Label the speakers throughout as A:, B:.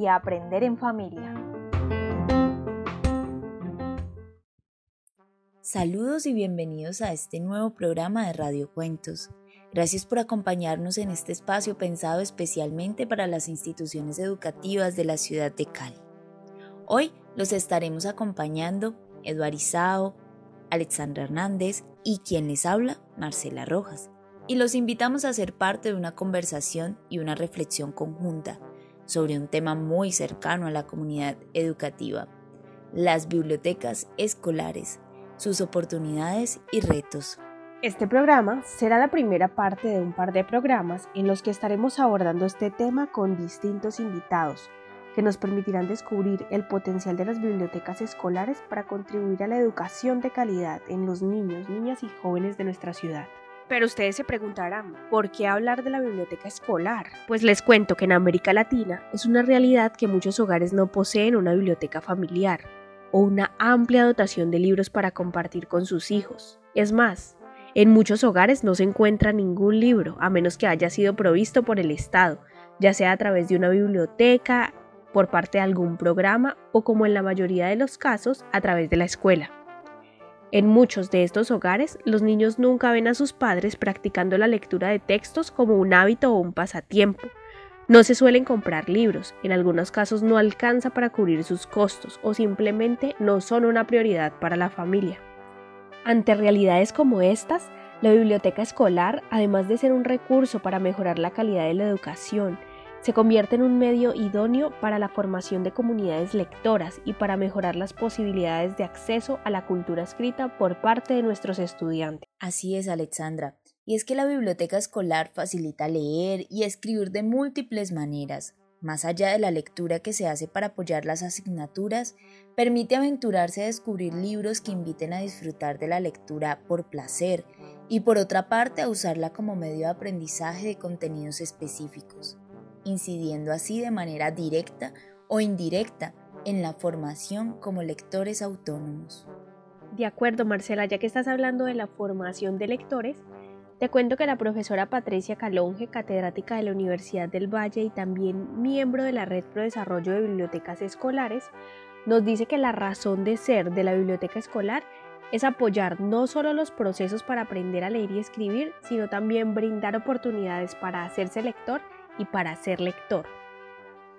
A: y aprender en familia.
B: Saludos y bienvenidos a este nuevo programa de Radio Cuentos. Gracias por acompañarnos en este espacio pensado especialmente para las instituciones educativas de la ciudad de Cali. Hoy los estaremos acompañando Eduard Isao, Alexandra Hernández y quien les habla, Marcela Rojas. Y los invitamos a ser parte de una conversación y una reflexión conjunta sobre un tema muy cercano a la comunidad educativa, las bibliotecas escolares, sus oportunidades y retos.
A: Este programa será la primera parte de un par de programas en los que estaremos abordando este tema con distintos invitados que nos permitirán descubrir el potencial de las bibliotecas escolares para contribuir a la educación de calidad en los niños, niñas y jóvenes de nuestra ciudad. Pero ustedes se preguntarán, ¿por qué hablar de la biblioteca escolar? Pues les cuento que en América Latina es una realidad que muchos hogares no poseen una biblioteca familiar o una amplia dotación de libros para compartir con sus hijos. Es más, en muchos hogares no se encuentra ningún libro, a menos que haya sido provisto por el Estado, ya sea a través de una biblioteca, por parte de algún programa o como en la mayoría de los casos a través de la escuela. En muchos de estos hogares, los niños nunca ven a sus padres practicando la lectura de textos como un hábito o un pasatiempo. No se suelen comprar libros, en algunos casos no alcanza para cubrir sus costos o simplemente no son una prioridad para la familia. Ante realidades como estas, la biblioteca escolar, además de ser un recurso para mejorar la calidad de la educación se convierte en un medio idóneo para la formación de comunidades lectoras y para mejorar las posibilidades de acceso a la cultura escrita por parte de nuestros estudiantes.
B: Así es, Alexandra. Y es que la biblioteca escolar facilita leer y escribir de múltiples maneras. Más allá de la lectura que se hace para apoyar las asignaturas, permite aventurarse a descubrir libros que inviten a disfrutar de la lectura por placer y por otra parte a usarla como medio de aprendizaje de contenidos específicos incidiendo así de manera directa o indirecta en la formación como lectores autónomos.
A: De acuerdo, Marcela, ya que estás hablando de la formación de lectores, te cuento que la profesora Patricia Calonge, catedrática de la Universidad del Valle y también miembro de la Red Pro Desarrollo de Bibliotecas Escolares, nos dice que la razón de ser de la biblioteca escolar es apoyar no solo los procesos para aprender a leer y escribir, sino también brindar oportunidades para hacerse lector y para ser lector.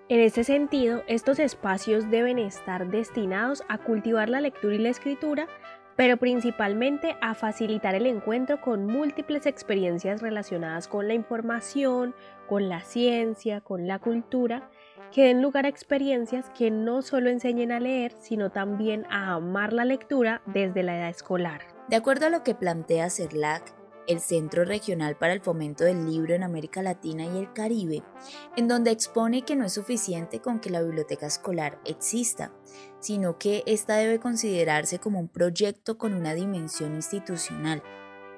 A: En este sentido, estos espacios deben estar destinados a cultivar la lectura y la escritura, pero principalmente a facilitar el encuentro con múltiples experiencias relacionadas con la información, con la ciencia, con la cultura, que den lugar a experiencias que no solo enseñen a leer, sino también a amar la lectura desde la edad escolar.
B: De acuerdo a lo que plantea CERLAC, el Centro Regional para el Fomento del Libro en América Latina y el Caribe, en donde expone que no es suficiente con que la biblioteca escolar exista, sino que ésta debe considerarse como un proyecto con una dimensión institucional.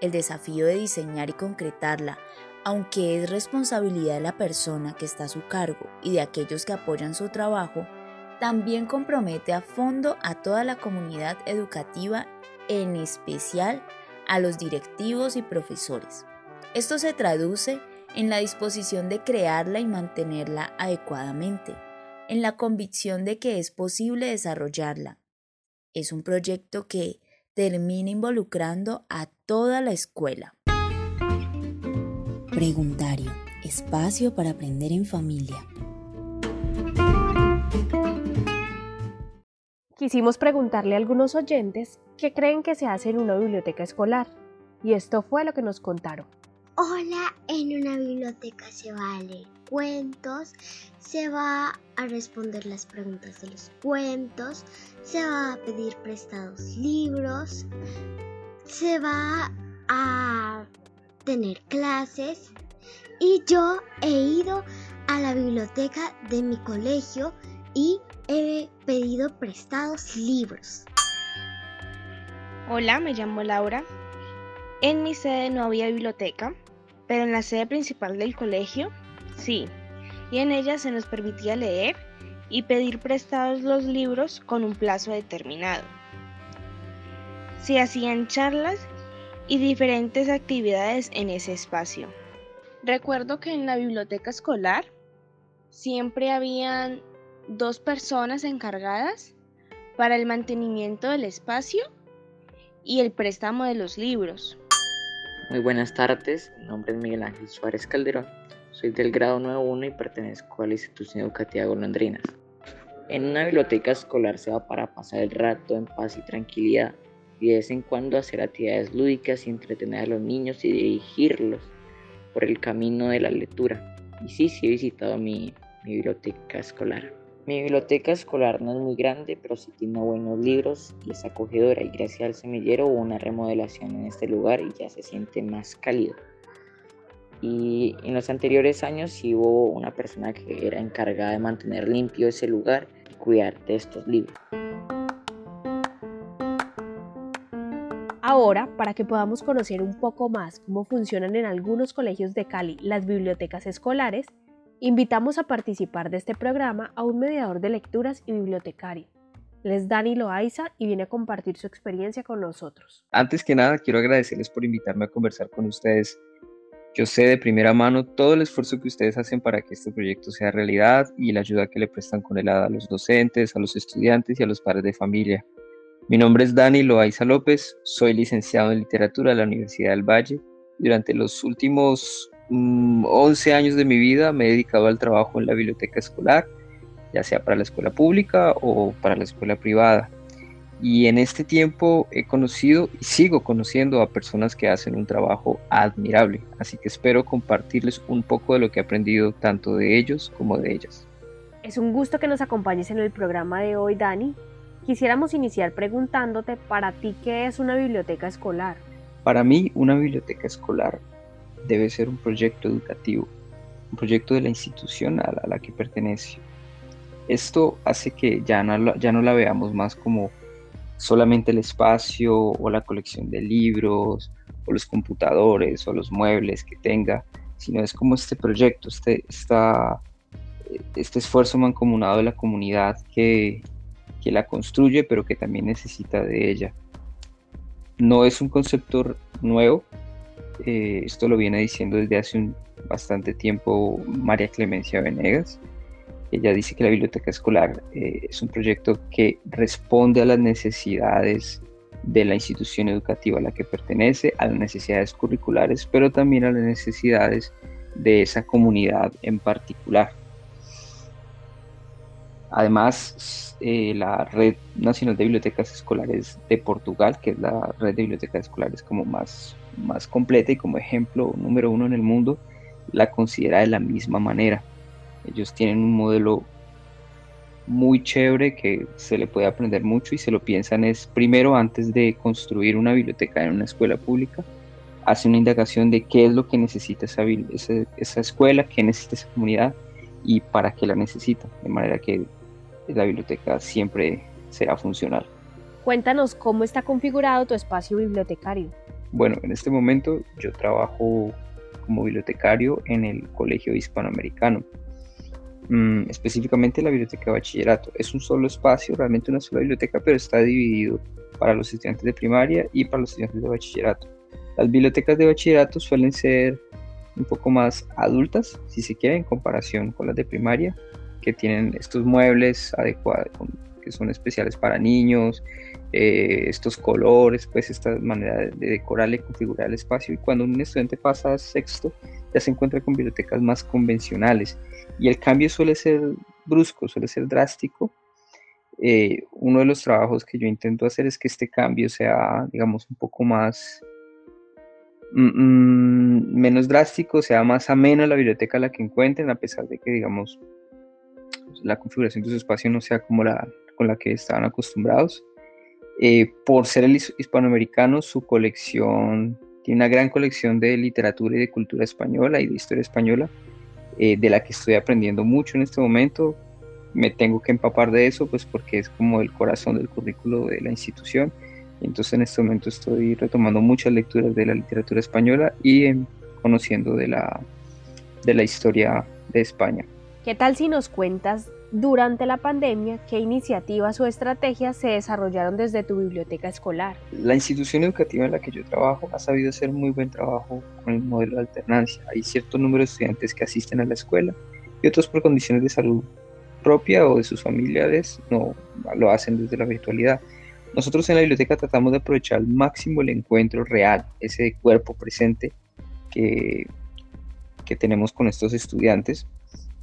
B: El desafío de diseñar y concretarla, aunque es responsabilidad de la persona que está a su cargo y de aquellos que apoyan su trabajo, también compromete a fondo a toda la comunidad educativa, en especial a los directivos y profesores. Esto se traduce en la disposición de crearla y mantenerla adecuadamente, en la convicción de que es posible desarrollarla. Es un proyecto que termina involucrando a toda la escuela. Preguntario, espacio para aprender en familia.
A: Quisimos preguntarle a algunos oyentes qué creen que se hace en una biblioteca escolar. Y esto fue lo que nos contaron.
C: Hola, en una biblioteca se va a leer cuentos, se va a responder las preguntas de los cuentos, se va a pedir prestados libros, se va a tener clases y yo he ido a la biblioteca de mi colegio y he pedido prestados libros.
D: Hola, me llamo Laura. En mi sede no había biblioteca, pero en la sede principal del colegio sí, y en ella se nos permitía leer y pedir prestados los libros con un plazo determinado. Se hacían charlas y diferentes actividades en ese espacio. Recuerdo que en la biblioteca escolar siempre habían dos personas encargadas para el mantenimiento del espacio y el préstamo de los libros.
E: Muy buenas tardes, mi nombre es Miguel Ángel Suárez Calderón, soy del grado 9.1 y pertenezco a la institución educativa Golondrinas. En una biblioteca escolar se va para pasar el rato en paz y tranquilidad y de vez en cuando hacer actividades lúdicas y entretener a los niños y dirigirlos por el camino de la lectura. Y sí, sí he visitado mi, mi biblioteca escolar. Mi biblioteca escolar no es muy grande, pero sí tiene buenos libros y es acogedora y gracias al semillero hubo una remodelación en este lugar y ya se siente más cálido. Y en los anteriores años sí hubo una persona que era encargada de mantener limpio ese lugar y cuidar de estos libros.
A: Ahora, para que podamos conocer un poco más cómo funcionan en algunos colegios de Cali las bibliotecas escolares, Invitamos a participar de este programa a un mediador de lecturas y bibliotecario. Él es Dani Loaiza y viene a compartir su experiencia con nosotros.
F: Antes que nada, quiero agradecerles por invitarme a conversar con ustedes. Yo sé de primera mano todo el esfuerzo que ustedes hacen para que este proyecto sea realidad y la ayuda que le prestan con el a los docentes, a los estudiantes y a los padres de familia. Mi nombre es Dani Loaiza López, soy licenciado en literatura de la Universidad del Valle. Durante los últimos 11 mm, años de mi vida me he dedicado al trabajo en la biblioteca escolar, ya sea para la escuela pública o para la escuela privada. Y en este tiempo he conocido y sigo conociendo a personas que hacen un trabajo admirable, así que espero compartirles un poco de lo que he aprendido tanto de ellos como de ellas.
A: Es un gusto que nos acompañes en el programa de hoy, Dani. Quisiéramos iniciar preguntándote para ti qué es una biblioteca escolar.
F: Para mí, una biblioteca escolar debe ser un proyecto educativo, un proyecto de la institución a la, que pertenece. Esto hace que ya no, ya no la veamos más como solamente el espacio o la colección de libros o los computadores o los muebles que tenga, sino es como este proyecto, este, este esfuerzo mancomunado de la comunidad que, que la construye pero que también necesita de ella. No es un concepto nuevo, eh, esto lo viene diciendo desde hace un bastante tiempo María Clemencia Venegas. Ella dice que la biblioteca escolar eh, es un proyecto que responde a las necesidades de la institución educativa a la que pertenece, a las necesidades curriculares, pero también a las necesidades de esa comunidad en particular. Además, eh, la Red Nacional de Bibliotecas Escolares de Portugal, que es la red de bibliotecas escolares como más más completa y como ejemplo número uno en el mundo, la considera de la misma manera. Ellos tienen un modelo muy chévere que se le puede aprender mucho y se lo piensan es primero antes de construir una biblioteca en una escuela pública, hace una indagación de qué es lo que necesita esa, esa, escuela, qué necesita esa comunidad y para qué la necesita, de manera que la biblioteca siempre será funcional.
A: Cuéntanos cómo está configurado tu espacio bibliotecario.
F: Bueno, en este momento yo trabajo como bibliotecario en el Colegio Hispanoamericano, mm, específicamente la biblioteca de bachillerato. Es un solo espacio, realmente una sola biblioteca, pero está dividido para los estudiantes de primaria y para los estudiantes de bachillerato. Las bibliotecas de bachillerato suelen ser un poco más adultas, si se quiere, en comparación con las de primaria, que tienen estos muebles adecuados, que son especiales para niños, eh, estos colores, pues esta manera de, decorar y configurar el espacio. Y cuando un estudiante pasa a sexto, ya se encuentra con bibliotecas más convencionales. Y el cambio suele ser brusco, suele ser drástico. Eh, uno de los trabajos que yo intento hacer es que este cambio sea, digamos, un poco más mm, mm, menos drástico, sea más ameno la biblioteca a la que encuentren, a pesar de que, digamos, la configuración de su espacio no sea como la con la que estaban acostumbrados. Eh, por ser el hispanoamericano, su colección tiene una gran colección de literatura y de cultura española y de historia española, eh, de la que estoy aprendiendo mucho en este momento. me tengo que empapar de eso, pues porque es como el corazón del currículo de la institución. Entonces en este momento estoy retomando muchas lecturas de la literatura española y em, conociendo de la, de la historia de España.
A: ¿Qué tal si nos cuentas durante la pandemia qué iniciativas o estrategias se desarrollaron desde tu biblioteca escolar?
F: La institución educativa en la que yo trabajo ha sabido hacer muy buen trabajo con el modelo de alternancia. Hay cierto número de estudiantes que asisten a la escuela y otros por condiciones de salud propia o de sus familiares no lo hacen desde la virtualidad. Nosotros en la biblioteca tratamos de aprovechar al máximo el encuentro real, ese cuerpo presente que, que tenemos con estos estudiantes.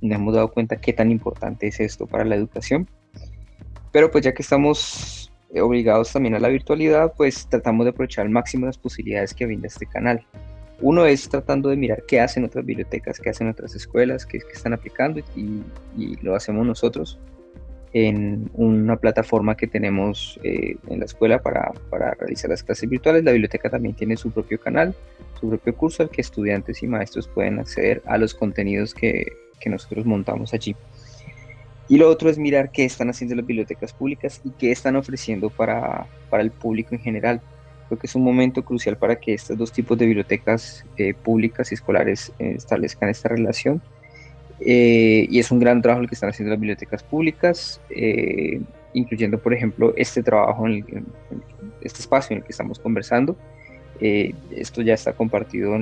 F: Nos hemos dado cuenta qué tan importante es esto para la educación. Pero pues ya que estamos obligados también a la virtualidad, pues tratamos de aprovechar al máximo las posibilidades que brinda este canal. Uno es tratando de mirar qué hacen otras bibliotecas, qué hacen otras escuelas, qué, están aplicando y, lo hacemos nosotros en una plataforma que tenemos eh, en la escuela para, para, realizar las clases virtuales. La biblioteca también tiene su propio canal, su propio curso al que estudiantes y maestros pueden acceder a los contenidos que, que nosotros montamos allí. Y lo otro es mirar qué están haciendo las bibliotecas públicas y qué están ofreciendo para, para el público en general. Creo que es un momento crucial para que estos dos tipos de bibliotecas eh, públicas y escolares eh, establezcan esta relación. Eh, y es un gran trabajo el que están haciendo las bibliotecas públicas, incluyendo, por ejemplo, este trabajo, en, este espacio en el que estamos conversando. Esto ya está compartido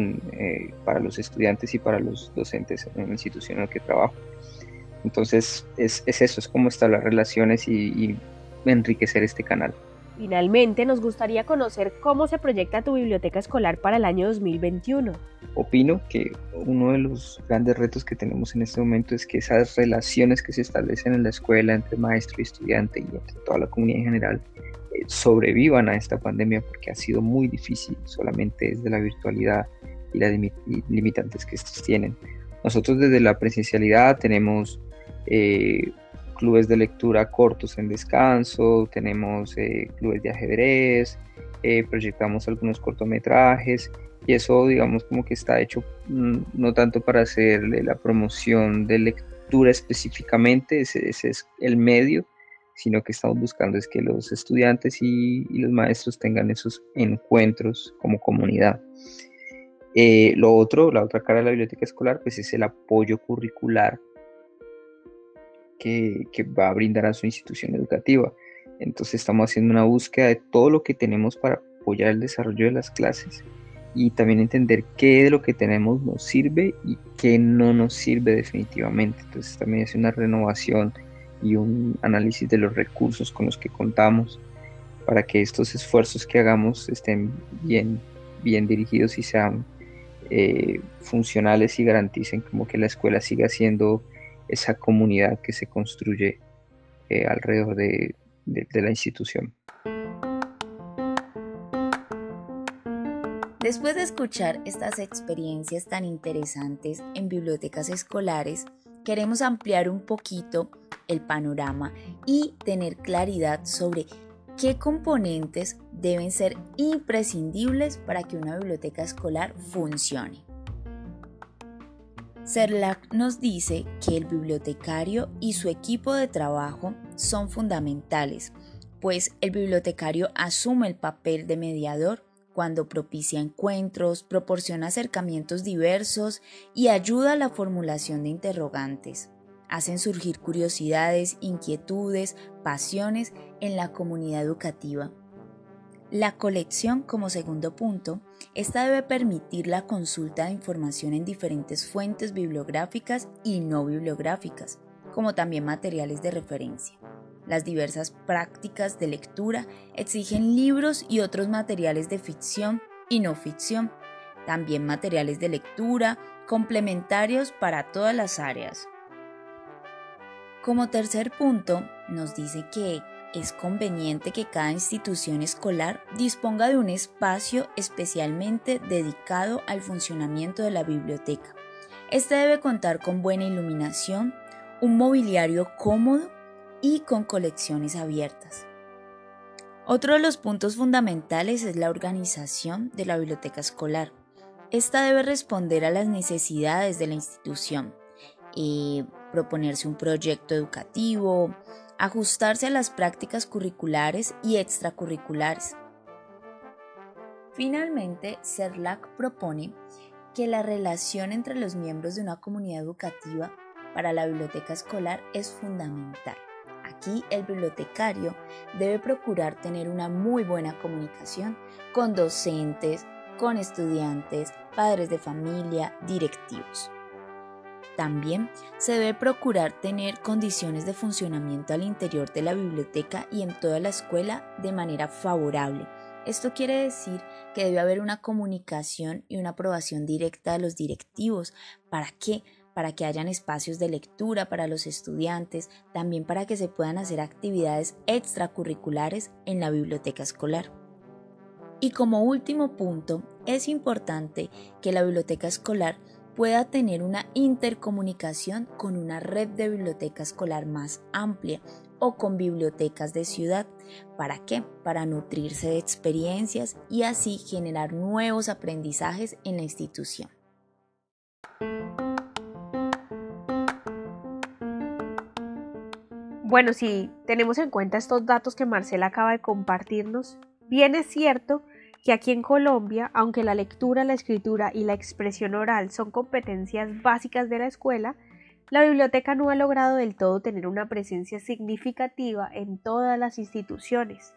F: para los estudiantes y para los docentes en la institución en la que trabajo. Entonces, es, es eso, es cómo las relaciones y, y enriquecer este canal.
A: Finalmente, nos gustaría conocer cómo se proyecta tu biblioteca escolar para el año 2021.
F: Opino que uno de los grandes retos que tenemos en este momento es que esas relaciones que se establecen en la escuela entre maestro y estudiante y entre toda la comunidad en general eh, sobrevivan a esta pandemia porque ha sido muy difícil solamente desde la virtualidad y las limitantes que estos tienen. Nosotros desde la presencialidad tenemos eh, clubes de lectura cortos en descanso, tenemos eh, clubes de ajedrez, eh, proyectamos algunos cortometrajes y eso digamos como que está hecho mm, no tanto para hacerle la promoción de lectura específicamente, ese, es el medio, sino que estamos buscando es que los estudiantes y, los maestros tengan esos encuentros como comunidad. Eh, lo otro, la otra cara de la biblioteca escolar, pues es el apoyo curricular que, va a brindar a su institución educativa. Entonces estamos haciendo una búsqueda de todo lo que tenemos para apoyar el desarrollo de las clases y también entender qué de lo que tenemos nos sirve y qué no nos sirve definitivamente. Entonces también es una renovación y un análisis de los recursos con los que contamos para que estos esfuerzos que hagamos estén bien, bien dirigidos y sean eh, funcionales y garanticen como que la escuela siga siendo esa comunidad que se construye eh, alrededor de, la institución.
B: Después de escuchar estas experiencias tan interesantes en bibliotecas escolares, queremos ampliar un poquito el panorama y tener claridad sobre qué componentes deben ser imprescindibles para que una biblioteca escolar funcione. Serlac nos dice que el bibliotecario y su equipo de trabajo son fundamentales, pues el bibliotecario asume el papel de mediador cuando propicia encuentros, proporciona acercamientos diversos y ayuda a la formulación de interrogantes. Hacen surgir curiosidades, inquietudes, pasiones en la comunidad educativa. La colección como segundo punto, esta debe permitir la consulta de información en diferentes fuentes bibliográficas y no bibliográficas, como también materiales de referencia. Las diversas prácticas de lectura exigen libros y otros materiales de ficción y no ficción, también materiales de lectura complementarios para todas las áreas. Como tercer punto, nos dice que es conveniente que cada institución escolar disponga de un espacio especialmente dedicado al funcionamiento de la biblioteca. Este debe contar con buena iluminación, un mobiliario cómodo y con colecciones abiertas. Otro de los puntos fundamentales es la organización de la biblioteca escolar. Esta debe responder a las necesidades de la institución. Eh, proponerse un proyecto educativo, ajustarse a las prácticas curriculares y extracurriculares. Finalmente, CERLAC propone que la relación entre los miembros de una comunidad educativa para la biblioteca escolar es fundamental. Aquí el bibliotecario debe procurar tener una muy buena comunicación con docentes, con estudiantes, padres de familia, directivos. También se debe procurar tener condiciones de funcionamiento al interior de la biblioteca y en toda la escuela de manera favorable. Esto quiere decir que debe haber una comunicación y una aprobación directa de los directivos. ¿Para qué? Para que hayan espacios de lectura para los estudiantes, también para que se puedan hacer actividades extracurriculares en la biblioteca escolar. Y como último punto, es importante que la biblioteca escolar pueda tener una intercomunicación con una red de biblioteca escolar más amplia o con bibliotecas de ciudad. ¿Para qué? Para nutrirse de experiencias y así generar nuevos aprendizajes en la institución.
A: Bueno, si tenemos en cuenta estos datos que Marcela acaba de compartirnos, bien es cierto que aquí en Colombia, aunque la lectura, la escritura y la expresión oral son competencias básicas de la escuela, la biblioteca no ha logrado del todo tener una presencia significativa en todas las instituciones.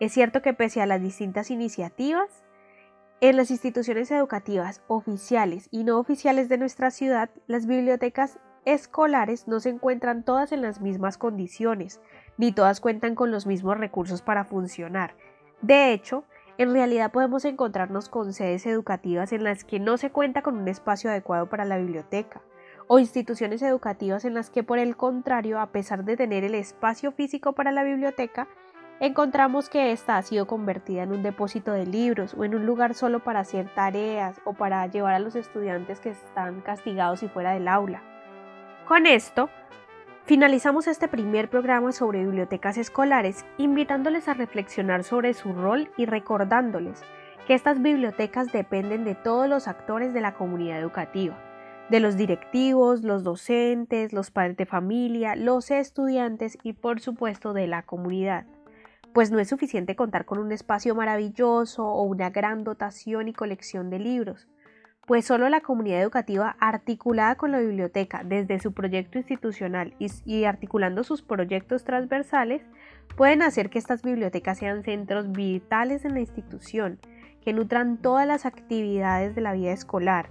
A: Es cierto que pese a las distintas iniciativas, en las instituciones educativas oficiales y no oficiales de nuestra ciudad, las bibliotecas escolares no se encuentran todas en las mismas condiciones, ni todas cuentan con los mismos recursos para funcionar. De hecho, en realidad podemos encontrarnos con sedes educativas en las que no se cuenta con un espacio adecuado para la biblioteca, o instituciones educativas en las que por el contrario, a pesar de tener el espacio físico para la biblioteca, encontramos que ésta ha sido convertida en un depósito de libros o en un lugar solo para hacer tareas o para llevar a los estudiantes que están castigados y fuera del aula. Con esto, Finalizamos este primer programa sobre bibliotecas escolares invitándoles a reflexionar sobre su rol y recordándoles que estas bibliotecas dependen de todos los actores de la comunidad educativa, de los directivos, los docentes, los padres de familia, los estudiantes y por supuesto de la comunidad. Pues no es suficiente contar con un espacio maravilloso o una gran dotación y colección de libros pues solo la comunidad educativa articulada con la biblioteca desde su proyecto institucional y, articulando sus proyectos transversales pueden hacer que estas bibliotecas sean centros vitales en la institución, que nutran todas las actividades de la vida escolar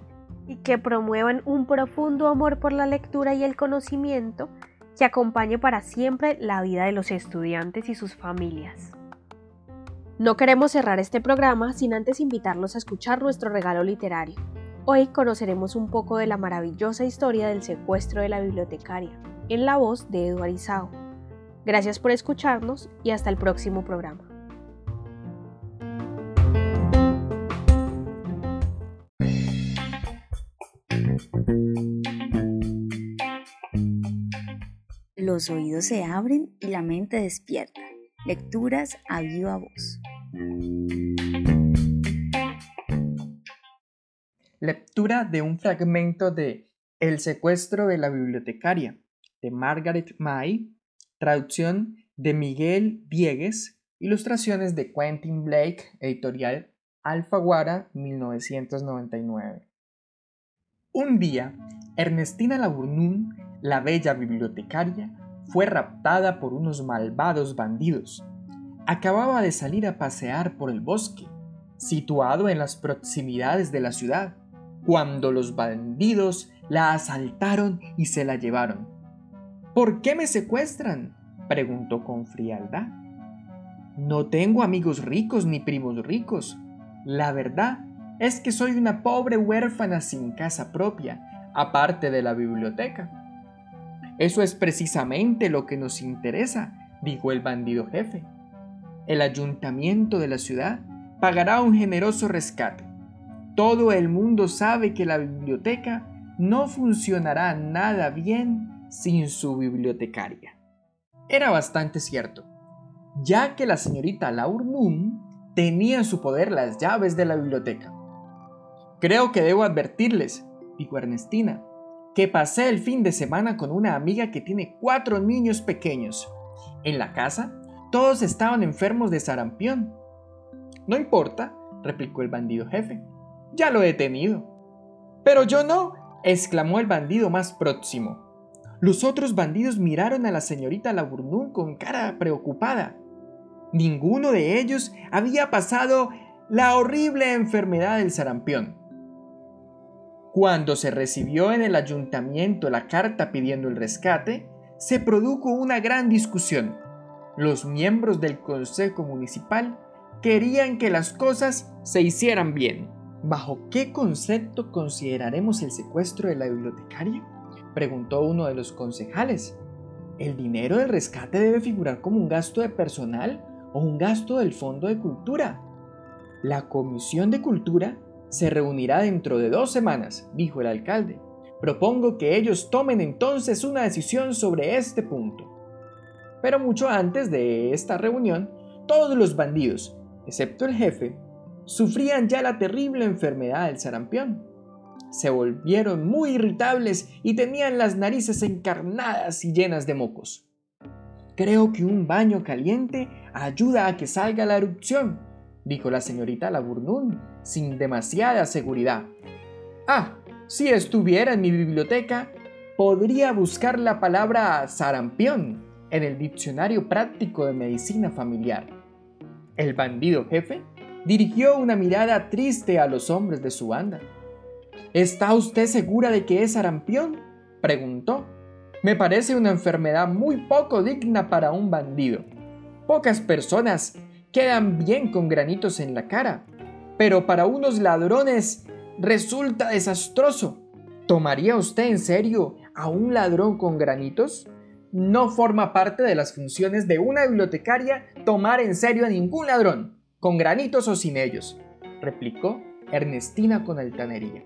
A: y que promuevan un profundo amor por la lectura y el conocimiento que acompañe para siempre la vida de los estudiantes y sus familias. No queremos cerrar este programa sin antes invitarlos a escuchar nuestro regalo literario. Hoy conoceremos un poco de la maravillosa historia del secuestro de la bibliotecaria, en la voz de Eduard Isao. Gracias por escucharnos y hasta el próximo programa.
B: Los oídos se abren y la mente despierta. Lecturas a viva voz.
G: Lectura de un fragmento de El secuestro de la bibliotecaria de Margaret May, traducción de Miguel Viegues, ilustraciones de Quentin Blake, editorial Alfaguara 1999. Un día, Ernestina Laburnún, la bella bibliotecaria, fue raptada por unos malvados bandidos. Acababa de salir a pasear por el bosque, situado en las proximidades de la ciudad, cuando los bandidos la asaltaron y se la llevaron. ¿Por qué me secuestran? preguntó con frialdad. No tengo amigos ricos ni primos ricos. La verdad es que soy una pobre huérfana sin casa propia, aparte de la biblioteca. Eso es precisamente lo que nos interesa, dijo el bandido jefe. El ayuntamiento de la ciudad pagará un generoso rescate todo el mundo sabe que la biblioteca no funcionará nada bien sin su bibliotecaria. Era bastante cierto, ya que la señorita Laurnum tenía en su poder las llaves de la biblioteca. Creo que debo advertirles, dijo Ernestina, que pasé el fin de semana con una amiga que tiene cuatro niños pequeños. En la casa, todos estaban enfermos de sarampión. No importa, replicó el bandido jefe. Ya lo he tenido. Pero yo no, exclamó el bandido más próximo. Los otros bandidos miraron a la señorita Laburnún con cara preocupada. Ninguno de ellos había pasado la horrible enfermedad del sarampión. Cuando se recibió en el ayuntamiento la carta pidiendo el rescate, se produjo una gran discusión. Los miembros del Consejo Municipal querían que las cosas se hicieran bien. ¿Bajo qué concepto consideraremos el secuestro de la bibliotecaria? preguntó uno de los concejales. ¿El dinero del rescate debe figurar como un gasto de personal o un gasto del Fondo de Cultura? La Comisión de Cultura se reunirá dentro de dos semanas, dijo el alcalde. Propongo que ellos tomen entonces una decisión sobre este punto. Pero mucho antes de esta reunión, todos los bandidos, excepto el jefe, sufrían ya la terrible enfermedad del sarampión. Se volvieron muy irritables y tenían las narices encarnadas y llenas de mocos. Creo que un baño caliente ayuda a que salga la erupción, dijo la señorita Laburnún, sin demasiada seguridad. Ah, si estuviera en mi biblioteca, podría buscar la palabra sarampión en el diccionario práctico de medicina familiar. El bandido jefe dirigió una mirada triste a los hombres de su banda. ¿Está usted segura de que es sarampión? preguntó. Me parece una enfermedad muy poco digna para un bandido. Pocas personas quedan bien con granitos en la cara, pero para unos ladrones resulta desastroso. ¿Tomaría usted en serio a un ladrón con granitos? No forma parte de las funciones de una bibliotecaria tomar en serio a ningún ladrón, con granitos o sin ellos, replicó Ernestina con altanería.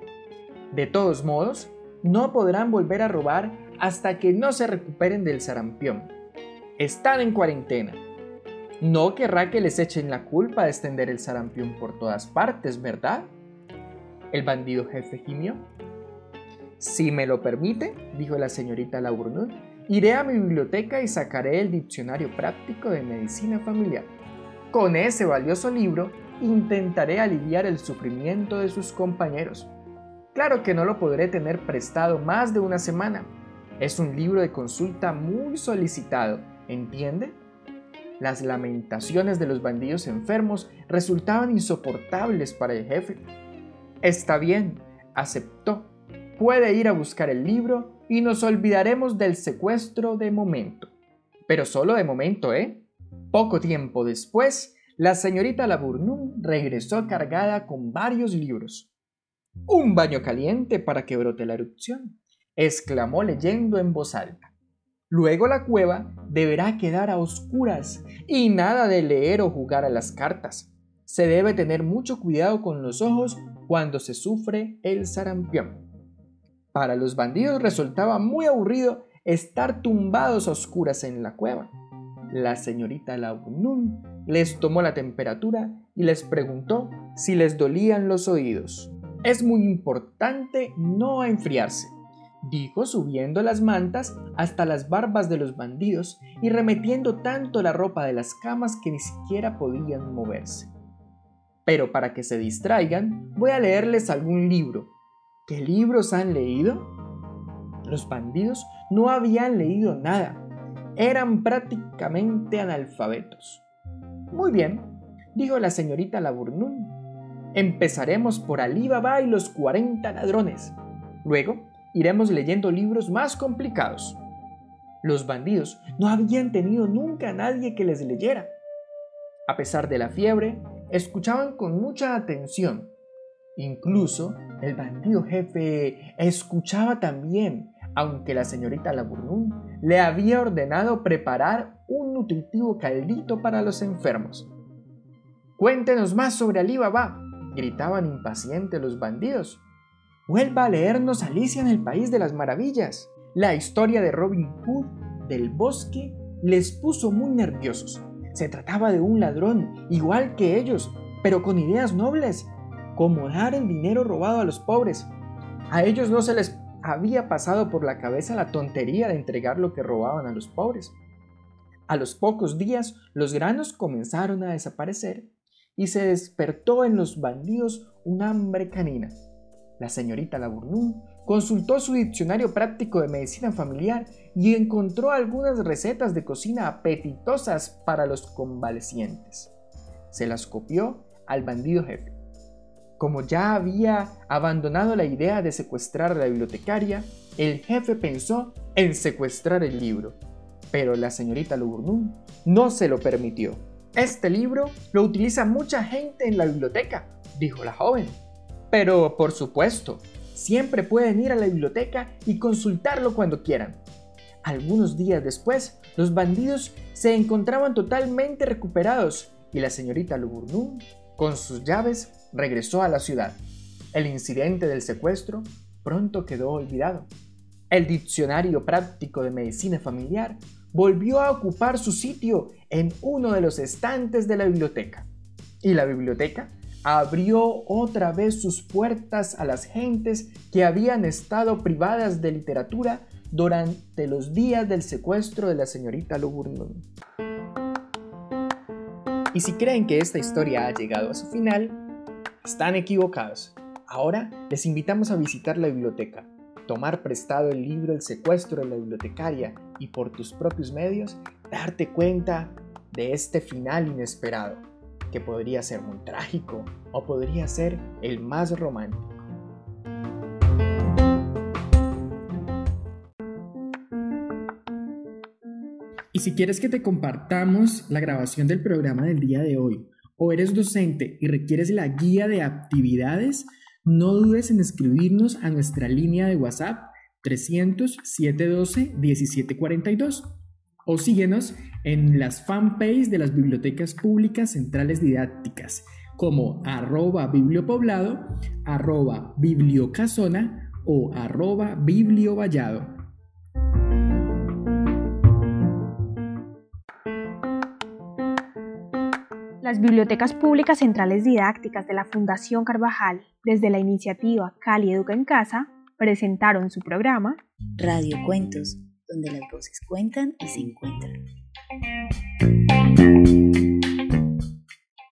G: De todos modos, no podrán volver a robar hasta que no se recuperen del sarampión. Están en cuarentena no querrá que les echen la culpa de extender el sarampión por todas partes, ¿verdad? El bandido jefe gimió. Si me lo permite, dijo la señorita Labournoux, iré a mi biblioteca y sacaré el diccionario práctico de medicina familiar. Con ese valioso libro intentaré aliviar el sufrimiento de sus compañeros. Claro que no lo podré tener prestado más de una semana. Es un libro de consulta muy solicitado, ¿entiende? Las lamentaciones de los bandidos enfermos resultaban insoportables para el jefe. Está bien, aceptó. Puede ir a buscar el libro y nos olvidaremos del secuestro de momento. Pero solo de momento, ¿eh? Poco tiempo después, la señorita Laburnum regresó cargada con varios libros. Un baño caliente para que brote la erupción, exclamó leyendo en voz alta. Luego la cueva deberá quedar a oscuras y nada de leer o jugar a las cartas. Se debe tener mucho cuidado con los ojos cuando se sufre el sarampión. Para los bandidos resultaba muy aburrido estar tumbados a oscuras en la cueva. La señorita Launun les tomó la temperatura y les preguntó si les dolían los oídos. Es muy importante no enfriarse dijo subiendo las mantas hasta las barbas de los bandidos y remetiendo tanto la ropa de las camas que ni siquiera podían moverse. Pero para que se distraigan, voy a leerles algún libro. ¿Qué libros han leído? Los bandidos no habían leído nada. Eran prácticamente analfabetos. Muy bien, dijo la señorita Laburnún. Empezaremos por Alí Baba y los 40 ladrones. Luego iremos leyendo libros más complicados. Los bandidos no habían tenido nunca a nadie que les leyera. A pesar de la fiebre, escuchaban con mucha atención. Incluso el bandido jefe escuchaba también, aunque la señorita Laburnún le había ordenado preparar un nutritivo caldito para los enfermos. Cuéntenos más sobre Alí Baba, gritaban impacientes los bandidos. Vuelva a leernos Alicia en el País de las Maravillas. La historia de Robin Hood del bosque les puso muy nerviosos. Se trataba de un ladrón, igual que ellos, pero con ideas nobles, como dar el dinero robado a los pobres. A ellos no se les había pasado por la cabeza la tontería de entregar lo que robaban a los pobres. A los pocos días los granos comenzaron a desaparecer y se despertó en los bandidos un hambre canina. La señorita Laburnum consultó su diccionario práctico de medicina familiar y encontró algunas recetas de cocina apetitosas para los convalecientes. Se las copió al bandido jefe. Como ya había abandonado la idea de secuestrar a la bibliotecaria, el jefe pensó en secuestrar el libro, pero la señorita Laburnum no se lo permitió. Este libro lo utiliza mucha gente en la biblioteca, dijo la joven. Pero, por supuesto, siempre pueden ir a la biblioteca y consultarlo cuando quieran. Algunos días después, los bandidos se encontraban totalmente recuperados y la señorita Luburnum, con sus llaves, regresó a la ciudad. El incidente del secuestro pronto quedó olvidado. El diccionario práctico de medicina familiar volvió a ocupar su sitio en uno de los estantes de la biblioteca. Y la biblioteca abrió otra vez sus puertas a las gentes que habían estado privadas de literatura durante los días del secuestro de la señorita Luburnum. Y si creen que esta historia ha llegado a su final, están equivocados. Ahora les invitamos a visitar la biblioteca, tomar prestado el libro El secuestro de la bibliotecaria y por tus propios medios darte cuenta de este final inesperado, que podría ser muy trágico o podría ser el más romántico. Y si quieres que te compartamos la grabación del programa del día de hoy, o eres docente y requieres la guía de actividades, no dudes en escribirnos a nuestra línea de WhatsApp 300 712 1742 o síguenos en las fanpages de las bibliotecas públicas centrales didácticas como arroba bibliopoblado, arroba bibliocasona o arroba bibliovallado.
A: Las bibliotecas públicas centrales didácticas de la Fundación Carvajal, desde la iniciativa Cali Educa en Casa, presentaron su programa
B: Radio Cuentos, donde las voces cuentan y se encuentran.